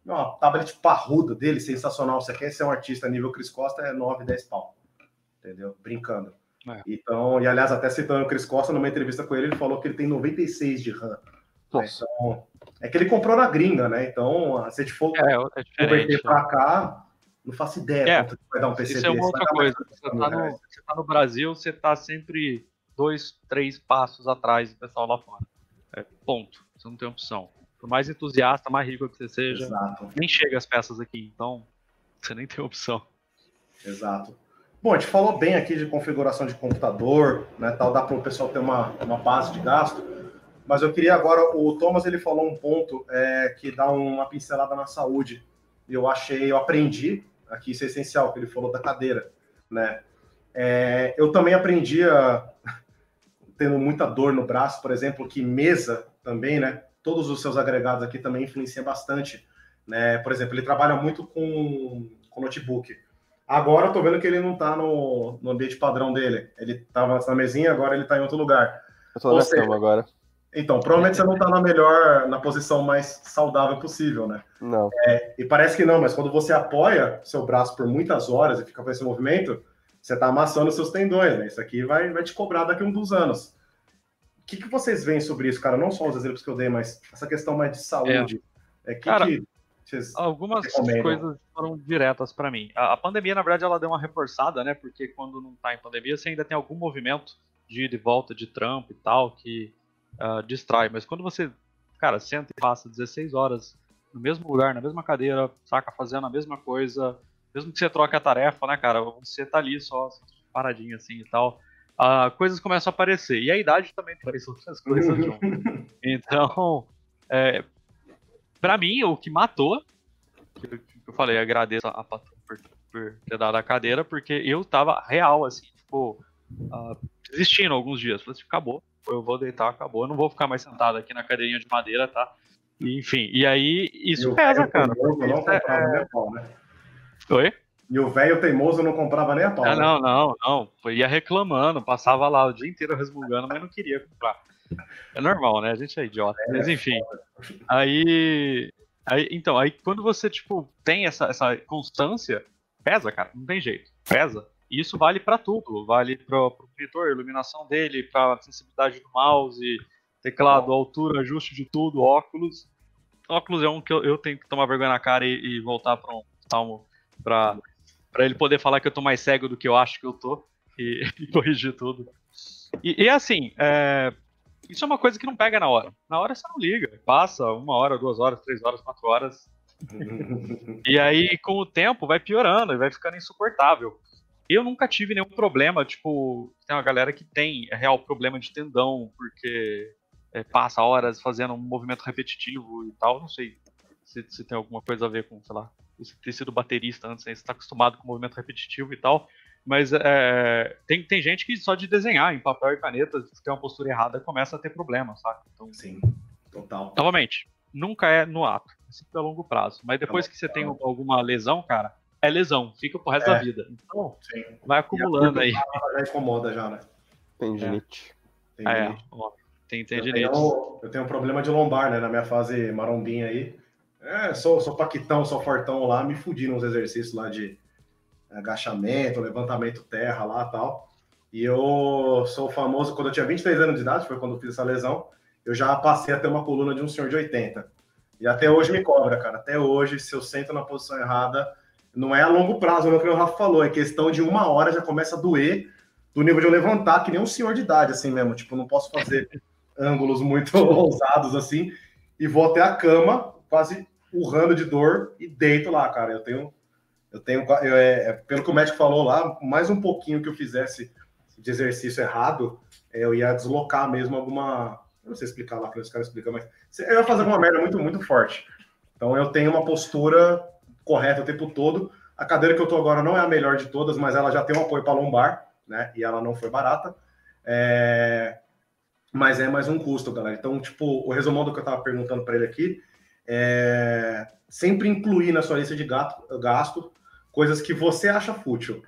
uma tablet parruda dele, sensacional. Você quer ser um artista nível Cris Costa, é 9, 10 pau. Entendeu? Brincando. É. Então, e aliás, até citando o Cris Costa, numa entrevista com ele, ele falou que ele tem 96 de RAM. Nossa. Então, é que ele comprou na gringa, né? Então, se a gente for é, é converter para cá, não faço ideia é, quanto vai dar um PC Isso é uma outra coisa. Você tá, no, você tá, no, Brasil, você tá sempre dois, três passos atrás do pessoal lá fora. É, ponto. Você não tem opção. Por mais entusiasta, mais rico que você seja, Exato. nem chega as peças aqui. Então, você nem tem opção. Exato. Bom, a gente falou bem aqui de configuração de computador, né? Tal, dá para o pessoal ter uma, uma base de gasto. Mas eu queria agora, o Thomas ele falou um ponto é, que dá uma pincelada na saúde. Eu achei, eu aprendi aqui, isso é essencial, que ele falou da cadeira, né? É, eu também aprendi a, tendo muita dor no braço, por exemplo, que mesa também, né? Todos os seus agregados aqui também influenciam bastante, né? Por exemplo, ele trabalha muito com, com notebook. Agora eu tô vendo que ele não tá no, no ambiente padrão dele. Ele tava na mesinha, agora ele tá em outro lugar. Eu tô na cama agora. Então, provavelmente você não está na melhor, na posição mais saudável possível, né? Não. É, e parece que não, mas quando você apoia seu braço por muitas horas e fica com esse movimento, você está amassando seus tendões, né? Isso aqui vai, vai te cobrar daqui a um dos anos. O que, que vocês veem sobre isso, cara? Não só os exemplos que eu dei, mas essa questão mais de saúde. É. É, que cara, que algumas coisas foram diretas para mim. A, a, pandemia, na verdade, ela deu uma reforçada, né? Porque quando não está em pandemia, você ainda tem algum movimento de ir de volta de trampo e tal, que uh, distrai. Mas quando você, cara, senta e passa 16 horas no mesmo lugar, na mesma cadeira, saca, fazendo a mesma coisa, mesmo que você troque a tarefa, né, cara, você tá ali só paradinho assim e tal, uh, coisas começam a aparecer. E a idade também traz outras coisas junto. Então, é, para mim, o que matou, que eu, eu falei, agradeço a Patrão por, por, ter dado a cadeira, porque eu tava real, assim, tipo, uh, desistindo alguns dias. Falei assim, acabou, eu vou deitar, acabou, eu não vou ficar mais sentado aqui na cadeirinha de madeira, tá? enfim, e aí isso e pesa, cara. Não comprava é... nem pau, né? Oi? E o velho teimoso não comprava nem a pau. Ah, não, não, não. Foi, ia reclamando, passava lá o dia inteiro resmungando, mas não queria comprar. É normal, né? A gente é idiota. É, mas enfim. Aí, aí. Então, aí quando você, tipo, tem essa, essa constância, pesa, cara. Não tem jeito. Pesa. E isso vale para tudo, vale para o monitor, iluminação dele, para sensibilidade do mouse, teclado, altura, ajuste de tudo, óculos. Óculos é um que eu, eu tenho que tomar vergonha na cara e, e voltar para um palmo para para ele poder falar que eu tô mais cego do que eu acho que eu tô e, e corrigir tudo. E, e assim, é, isso é uma coisa que não pega na hora. Na hora você não liga, passa uma hora, duas horas, três horas, quatro horas. e aí, com o tempo, vai piorando e vai ficando insuportável. Eu nunca tive nenhum problema, tipo, tem uma galera que tem real problema de tendão, porque é, passa horas fazendo um movimento repetitivo e tal. Não sei se, se tem alguma coisa a ver com, sei lá, você ter sido baterista antes, né? você está acostumado com movimento repetitivo e tal. Mas é, tem, tem gente que só de desenhar em papel e caneta, se tem uma postura errada, começa a ter problema, sabe? Então, Sim, total. Novamente, nunca é no ato, é sempre a longo prazo. Mas depois que você tem alguma lesão, cara, é lesão, fica pro resto é. da vida. Então, Sim. vai acumulando aí. Já incomoda já, né? Tendinite. É, é ó, tem tendinite. Eu tenho, eu tenho um problema de lombar, né, na minha fase marombinha aí. É, sou, sou paquitão, sou fortão lá, me fudi nos exercícios lá de agachamento, levantamento terra lá tal. E eu sou famoso, quando eu tinha 23 anos de idade, foi quando eu fiz essa lesão, eu já passei a ter uma coluna de um senhor de 80. E até hoje me cobra, cara. Até hoje, se eu sento na posição errada, não é a longo prazo, não é o que o Rafa falou, é questão de uma hora já começa a doer do nível de eu levantar, que nem um senhor de idade, assim mesmo. Tipo, não posso fazer ângulos muito ousados assim, e vou até a cama, quase urrando de dor, e deito lá, cara. Eu tenho eu tenho, eu, é, é, pelo que o médico falou lá, mais um pouquinho que eu fizesse de exercício errado, é, eu ia deslocar mesmo alguma. Eu não sei explicar lá, que os caras explicam, mas eu ia fazer alguma merda muito, muito forte. Então eu tenho uma postura correta o tempo todo. A cadeira que eu tô agora não é a melhor de todas, mas ela já tem um apoio para lombar, né? E ela não foi barata. É... Mas é mais um custo, galera. Então, tipo, o resumão do que eu tava perguntando para ele aqui é sempre incluir na sua lista de gasto, gasto coisas que você acha fútil.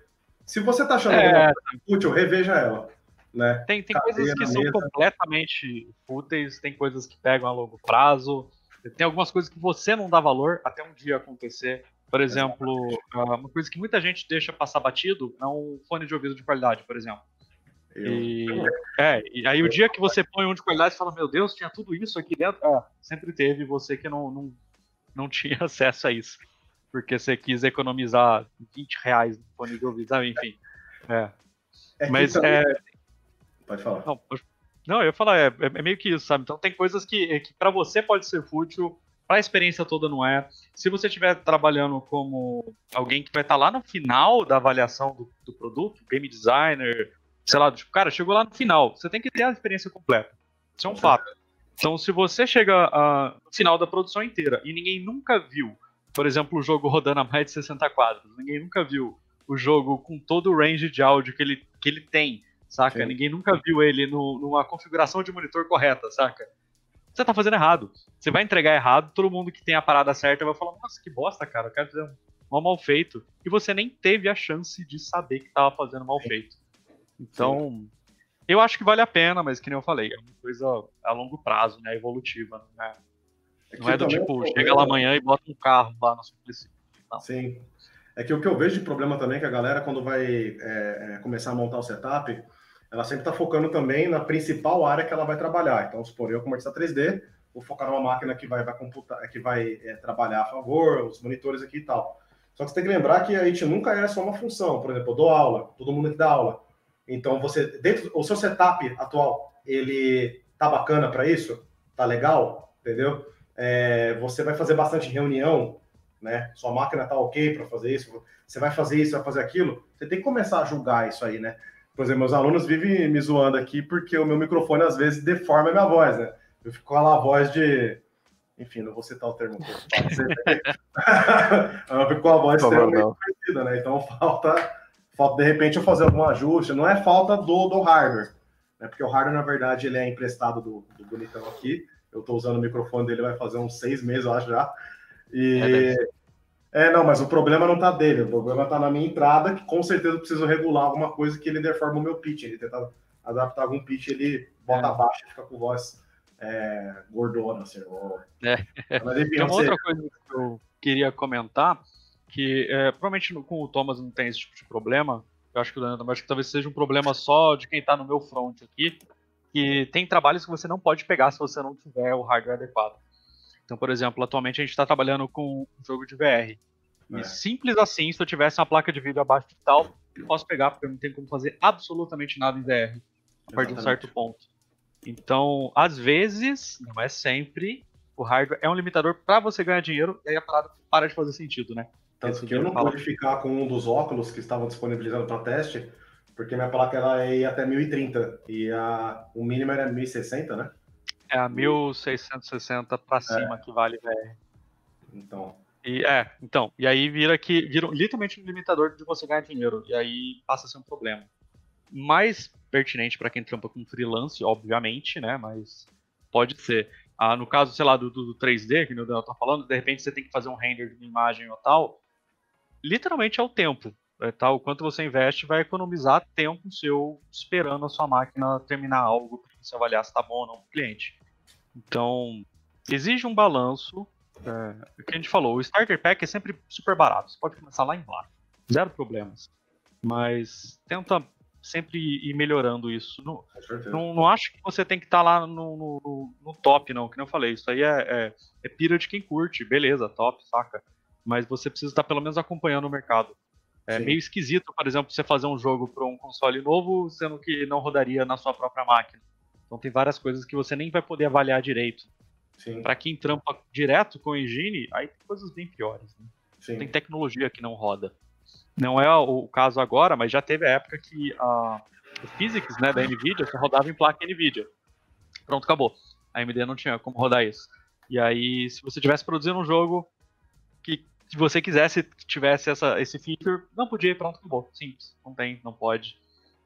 Se você está achando é... fútil, reveja ela. Né? Tem, tem coisas que são completamente fúteis, tem coisas que pegam a longo prazo, tem algumas coisas que você não dá valor até um dia acontecer. Por exemplo, ah, uma coisa que muita gente deixa passar batido é um fone de ouvido de qualidade, por exemplo. Eu... E, é, e aí o dia que você põe um de qualidade e fala, meu Deus, tinha tudo isso aqui dentro. Ah, sempre teve você que não, não, não tinha acesso a isso porque você quis economizar 20 reais no fone de ouvido? Enfim. É. é Mas também... é. Pode falar. Não, não, eu ia falar, é, é, meio que isso, sabe? Então tem coisas que, que para você pode ser fútil, para a experiência toda não é. Se você estiver trabalhando como alguém que vai estar tá lá no final da avaliação do, do produto, game designer, sei lá, tipo, cara, chegou lá no final, você tem que ter a experiência completa. Isso é um fato. Então, se você chega uh, no final da produção inteira e ninguém nunca viu por exemplo, o jogo rodando a mais de 60 quadros. Ninguém nunca viu o jogo com todo o range de áudio que ele, que ele tem, saca? Sim. Ninguém nunca viu ele no, numa configuração de monitor correta, saca? Você tá fazendo errado. Você vai entregar errado, todo mundo que tem a parada certa vai falar, nossa, que bosta, cara, eu quero fazer um mal feito. E você nem teve a chance de saber que tava fazendo mal feito. Então, Sim. eu acho que vale a pena, mas que nem eu falei, é uma coisa a longo prazo, né? Evolutiva, né? Não é do tipo, é chega lá amanhã e bota um carro lá na Suplicy. Sim. É que o que eu vejo de problema também é que a galera, quando vai é, é, começar a montar o setup, ela sempre está focando também na principal área que ela vai trabalhar. Então, supor, eu como artista 3D, vou focar numa máquina que vai, vai computar, que vai é, trabalhar a favor, os monitores aqui e tal. Só que você tem que lembrar que a gente nunca é só uma função. Por exemplo, eu dou aula, todo mundo aqui dá aula. Então, você, dentro, o seu setup atual, ele tá bacana para isso? Tá legal? Entendeu? é, você vai fazer bastante reunião, né? Sua máquina está ok para fazer isso, você vai fazer isso, vai fazer aquilo. Você tem que começar a julgar isso aí, né? Por exemplo, meus alunos vivem me zoando aqui porque o meu microfone às vezes deforma a minha voz, né? Eu fico com a voz de. Enfim, não vou citar o termo que eu eu fico com a voz extremamente parecida, né? Então falta, falta, de repente, eu fazer algum ajuste. Não é falta do, do hardware, né? Porque o hardware, na verdade, ele é emprestado do, do bonitão aqui. Eu estou usando o microfone dele, vai fazer uns seis meses, eu acho já. E. É, é não, mas o problema não está dele, o problema está na minha entrada, que com certeza eu preciso regular alguma coisa que ele deforma o meu pitch. Ele tenta adaptar algum pitch, ele bota é. abaixo e fica com voz é, gordona, assim. Ou... É. Mas, enfim, tem uma outra coisa que eu queria comentar, que é, provavelmente com o Thomas não tem esse tipo de problema, eu acho que, eu acho que talvez seja um problema só de quem está no meu front aqui, que tem trabalhos que você não pode pegar se você não tiver o hardware adequado. Então, por exemplo, atualmente a gente está trabalhando com um jogo de VR. É. E simples assim, se eu tivesse uma placa de vídeo abaixo de tal, eu posso pegar, porque eu não tenho como fazer absolutamente nada em VR. A partir de um certo ponto. Então, às vezes, não é sempre, o hardware é um limitador para você ganhar dinheiro, e aí a parada para de fazer sentido, né? Tanto que eu não pude ficar com um dos óculos que estavam disponibilizados para teste, porque minha placa ela ia até 1030 e a, o mínimo era 1060, né? É a 1660 para cima é. que vale VR. Então. E, é, então. E aí vira que. Vira literalmente um limitador de você ganhar dinheiro. E aí passa a ser um problema. Mais pertinente para quem trampa com freelance, obviamente, né? Mas pode ser. Ah, no caso, sei lá, do, do 3D, que o Daniel tá falando, de repente você tem que fazer um render de uma imagem ou tal. Literalmente é o tempo. É, tá, o quanto você investe vai economizar tempo seu esperando a sua máquina terminar algo para você avaliar se está bom ou não para o cliente. Então, exige um balanço. É, o que a gente falou, o Starter Pack é sempre super barato. Você pode começar lá embaixo. Zero problemas. Mas tenta sempre ir melhorando isso. Não, não, não acho que você tem que estar tá lá no, no, no, top, não, que nem eu falei. Isso aí é, é, é pira de quem curte, beleza, top, saca? Mas você precisa estar pelo menos acompanhando o mercado. É Sim. meio esquisito, por exemplo, você fazer um jogo para um console novo, sendo que não rodaria na sua própria máquina. Então tem várias coisas que você nem vai poder avaliar direito. Para quem trampa direto com engine, aí tem coisas bem piores. Né? Tem tecnologia que não roda. Não é o caso agora, mas já teve a época que a, o Physics né, da NVIDIA só rodava em placa NVIDIA. Pronto, acabou. A AMD não tinha como rodar isso. E aí, se você tivesse produzindo um jogo se você quisesse que tivesse essa, esse feature, não podia, pronto, acabou. Simples. Não tem, não pode.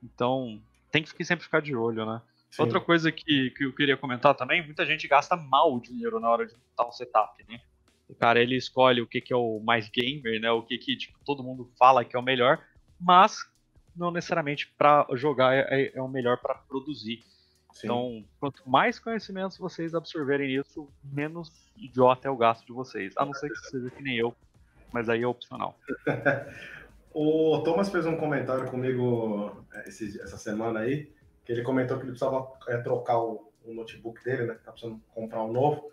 Então, tem que sempre ficar de olho, né? Sim. Outra coisa que, que eu queria comentar também, muita gente gasta mal o dinheiro na hora de montar um setup, né? O cara ele escolhe o que, que é o mais gamer, né? O que, que tipo, todo mundo fala que é o melhor, mas não necessariamente para jogar é, é, é, o melhor para produzir. Sim. Então, quanto mais conhecimentos vocês absorverem isso, menos idiota é o gasto de vocês. A não ser que seja que nem eu, mas aí é opcional. o Thomas fez um comentário comigo é, esse, essa semana aí, que ele comentou que ele precisava é, trocar o, o, notebook dele, né? Tá precisando comprar um novo.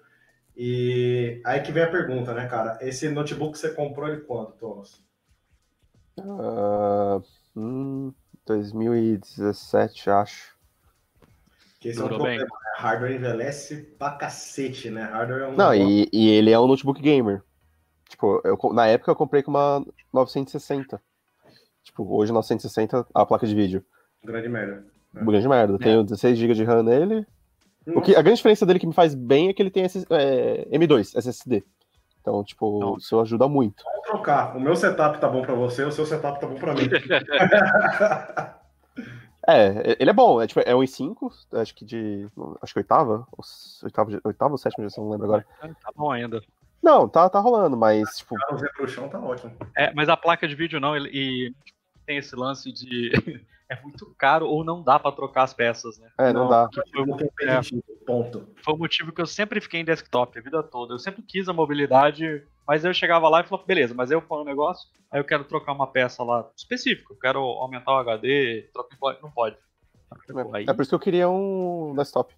E aí que vem a pergunta, né, cara? Esse notebook você comprou ele quando, Thomas? Uh, hum, 2017, acho. Que esse Durou é um problema, né? Hardware envelhece pra cacete, né? Hardware é um. Não, e, e, ele é um notebook gamer. Tipo, eu, na época eu comprei com uma 960. Tipo, hoje 960 a placa de vídeo. Grande merda. Né? Grande merda. É. Tenho 16 GB de RAM nele. O que, a grande diferença dele que me faz bem é que ele tem esse, é, M2 SSD. Então, tipo, Não. isso ajuda muito. Vamos trocar. O meu setup tá bom para você, o seu setup tá bom para mim. é, ele é bom. É, tipo, é um i5, acho que de. Acho que oitava. Oitava, oitava ou sétima geração, não lembro agora. Tá bom ainda. Não, tá, tá rolando, mas. Tipo... pro chão tá ótimo. É, mas a placa de vídeo não, ele, e tem esse lance de é muito caro ou não dá para trocar as peças, né? É, não, não dá. Foi, é, ponto. foi o motivo que eu sempre fiquei em desktop a vida toda. Eu sempre quis a mobilidade, mas eu chegava lá e falava, beleza, mas eu ponho um negócio, aí eu quero trocar uma peça lá específica, eu quero aumentar o HD, trocar, não pode. É, é por isso que eu queria um desktop.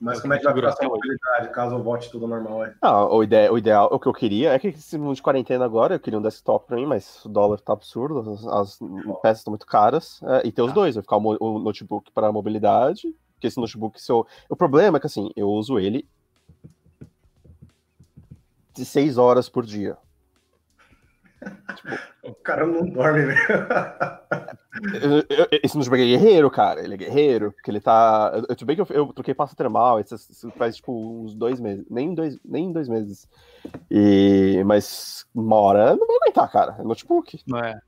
Mas como é que vai ficar essa mobilidade, caso eu volte tudo normal aí? Ah, o, ide o ideal, o que eu queria é que esse mundo de quarentena agora, eu queria um desktop pra mim, mas o dólar tá absurdo, as, as peças estão muito caras, é, e ter os ah. dois, vai ficar o, o notebook para mobilidade, que esse notebook, se eu... o problema é que assim, eu uso ele de seis horas por dia. Tipo, o cara não dorme, velho. Esse não é guerreiro, cara. Ele é guerreiro, porque ele tá. Eu, tudo bem que eu, eu troquei pasta termal, isso, faz tipo uns dois meses. Nem dois, nem dois meses. E, mas uma hora não vai aguentar, cara. É notebook. Não é.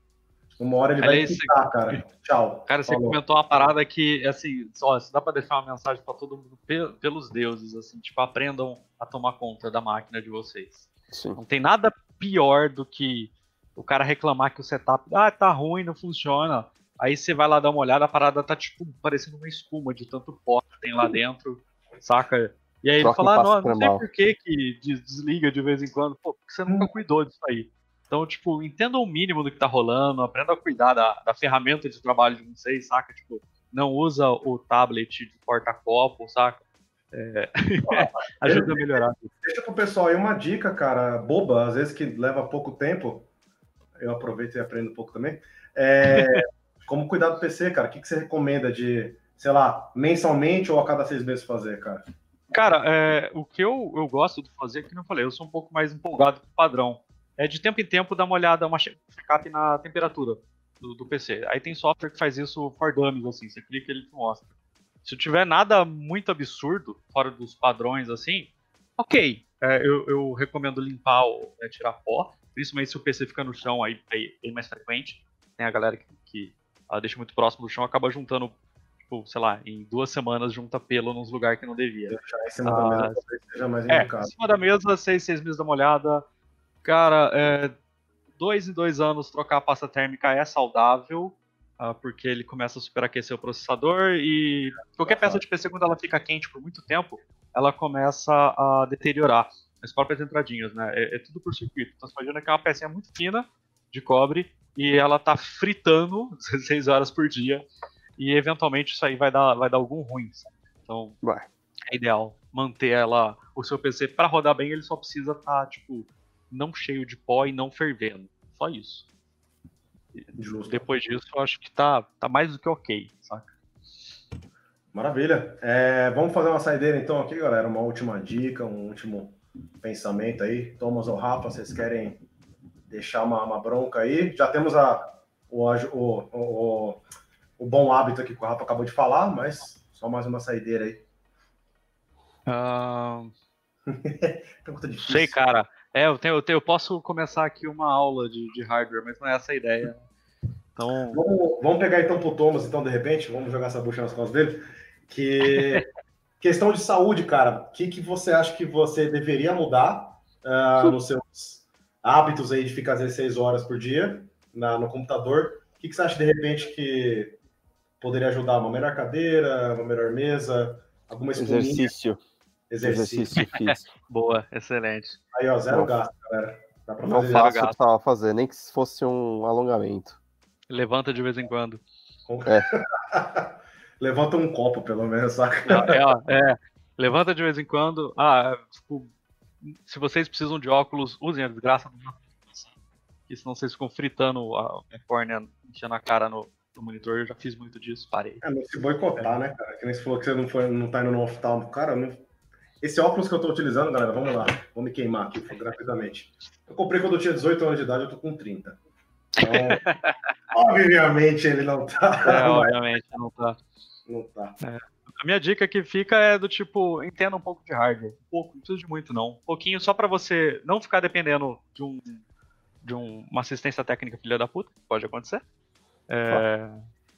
Uma hora ele vai quitar, cara. Tchau. Cara, você Falou. comentou uma parada que, assim, só, dá pra deixar uma mensagem pra todo mundo pelos deuses, assim, tipo, aprendam a tomar conta da máquina de vocês. Sim. Não tem nada pior do que o cara reclamar que o setup, ah, tá ruim, não funciona. Aí você vai lá dar uma olhada, a parada tá tipo parecendo uma espuma de tanto pó que tem lá dentro, saca? E aí ele fala, ah, não, não sei por que, que desliga de vez em quando, pô, porque você nunca cuidou disso aí. Então, tipo, entenda o mínimo do que tá rolando, aprenda a cuidar da, da ferramenta de trabalho de vocês, saca? Tipo, não usa o tablet de porta-copo, saca? É... ajuda a melhorar. Deixa pro pessoal aí uma dica, cara, boba, às vezes que leva pouco tempo eu aproveito e aprendo um pouco também. É, como cuidar do PC, cara? O que, que você recomenda de, sei lá, mensalmente ou a cada seis meses fazer, cara? Cara, é, o que eu, eu gosto de fazer, que não falei, eu sou um pouco mais empolgado com o padrão. É de tempo em tempo dar uma olhada, uma check-up na temperatura do, do, PC. Aí tem software que faz isso for dummies, assim, você clica e ele te mostra. Se tiver nada muito absurdo, fora dos padrões assim, ok. É, eu, eu, recomendo limpar né, tirar pó, principalmente se o PC fica no chão, aí é bem mais frequente. Tem a galera que, que deixa muito próximo do chão, acaba juntando, tipo, sei lá, em duas semanas junta pelo nos lugares que não devia. Deixar em cima ah, da mesa seja mais é, em cima da mesa, seis, seis meses dá uma olhada. Cara, é, dois em dois anos trocar a pasta térmica é saudável, uh, porque ele começa a superaquecer o processador e qualquer peça de PC, quando ela fica quente por muito tempo, ela começa a deteriorar as próprias entradinhas, né? É, é tudo por circuito. Então você imagina que é uma pecinha muito fina de cobre e ela tá fritando 16 horas por dia e eventualmente isso aí vai dar, vai dar algum ruim. Sabe? Então é ideal manter ela, o seu PC para rodar bem, ele só precisa estar tá, tipo não cheio de pó e não fervendo. Só isso. Justo. Depois disso, eu acho que tá, tá mais do que ok, saca? Maravilha. É, vamos fazer uma saideira então aqui, galera. Uma última dica, um último pensamento aí. Thomas ou Rafa, vocês querem deixar uma, uma bronca aí? Já temos a, o, o, o, o, bom hábito aqui que o Rafa acabou de falar, mas só mais uma saideira aí. Uh... Pergunta difícil. Sei, cara. É, eu, tenho, eu, tenho, eu posso começar aqui uma aula de, de hardware, mas não é essa a ideia. Então... Vamos, vamos pegar então pro Thomas, então, de repente, vamos jogar essa bucha nas costas dele. Que questão de saúde, cara. O que, que você acha que você deveria mudar uh, nos seus hábitos aí de ficar 16 horas por dia na, no computador? O que, que você acha de repente que poderia ajudar? Uma melhor cadeira, uma melhor mesa, alguma Exercício. Exercício. Exercício físico. Boa, excelente. Aí, ó, zero Bom, gasto, galera. Dá pra fazer não faço gasto. Pra fazer, nem que fosse um alongamento. Levanta de vez em quando. É. Levanta um copo, pelo menos, saca? É, é, levanta de vez em quando. Ah, tipo, se vocês precisam de óculos, usem a desgraça do porque senão vocês ficam fritando a córnea, enchendo a cara no, no, monitor. Eu já fiz muito disso, parei. É, não se boicotar, é. né, cara? Que nem você falou que você não, foi, não tá indo no oftalmo. Cara, não, esse óculos que eu estou utilizando, galera, vamos lá, vou me queimar aqui gratuitamente. Eu comprei quando eu tinha 18 anos de idade, eu tô com 30. Então, obviamente ele não tá. É, obviamente não tá. Não tá. É. A minha dica que fica é do tipo, entenda um pouco de hardware. Um pouco, não precisa de muito não. Um pouquinho só para você não ficar dependendo de um de um, uma assistência técnica filha da puta, pode acontecer. É,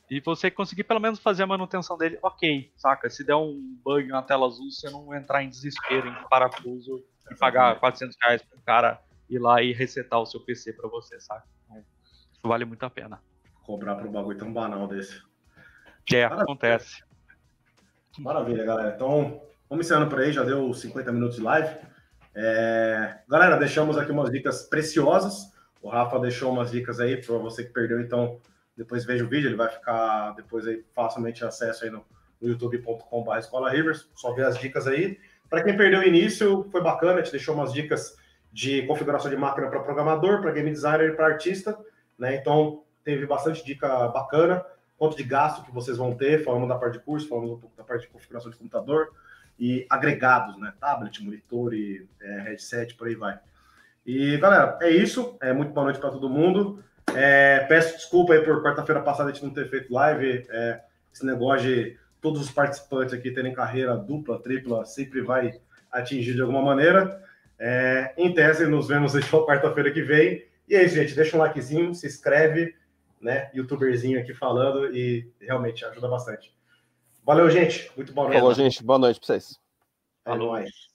e você conseguir pelo menos fazer a manutenção dele, ok, saca? Se der um bug na tela azul, você não entrar em desespero, em parafuso e pagar 400 reais um cara ir lá e resetar o seu PC para você, saca? Então, isso vale muito a pena. Cobrar para um bagulho tão banal desse. É, Maravilha. acontece. Maravilha, galera. Então, vamos encerrando por aí, já deu 50 minutos de live. É... Galera, deixamos aqui umas dicas preciosas. O Rafa deixou umas dicas aí para você que perdeu, então depois veja o vídeo, ele vai ficar depois aí facilmente acesso aí no, no youtube.com.br Escola Rivers, só ver as dicas aí. Para quem perdeu o início, foi bacana, a gente deixou umas dicas de configuração de máquina para programador, para game designer e para artista, né? Então teve bastante dica bacana, quanto de gasto que vocês vão ter, falando da parte de curso, falando um pouco da parte de configuração de computador e agregados, né? Tablet, monitor e é, headset, por aí vai. E galera, é isso. É muito boa noite para todo mundo. É, peço desculpa aí por quarta-feira passada a gente não ter feito live. É, esse negócio de todos os participantes aqui terem carreira dupla, tripla, sempre vai atingir de alguma maneira. É, em tese, nos vemos aí quarta-feira que vem. E aí, gente, deixa um likezinho, se inscreve, né? Youtuberzinho aqui falando e realmente ajuda bastante. Valeu, gente. Muito boa noite. Falou, gente. Boa noite para vocês. É nóis.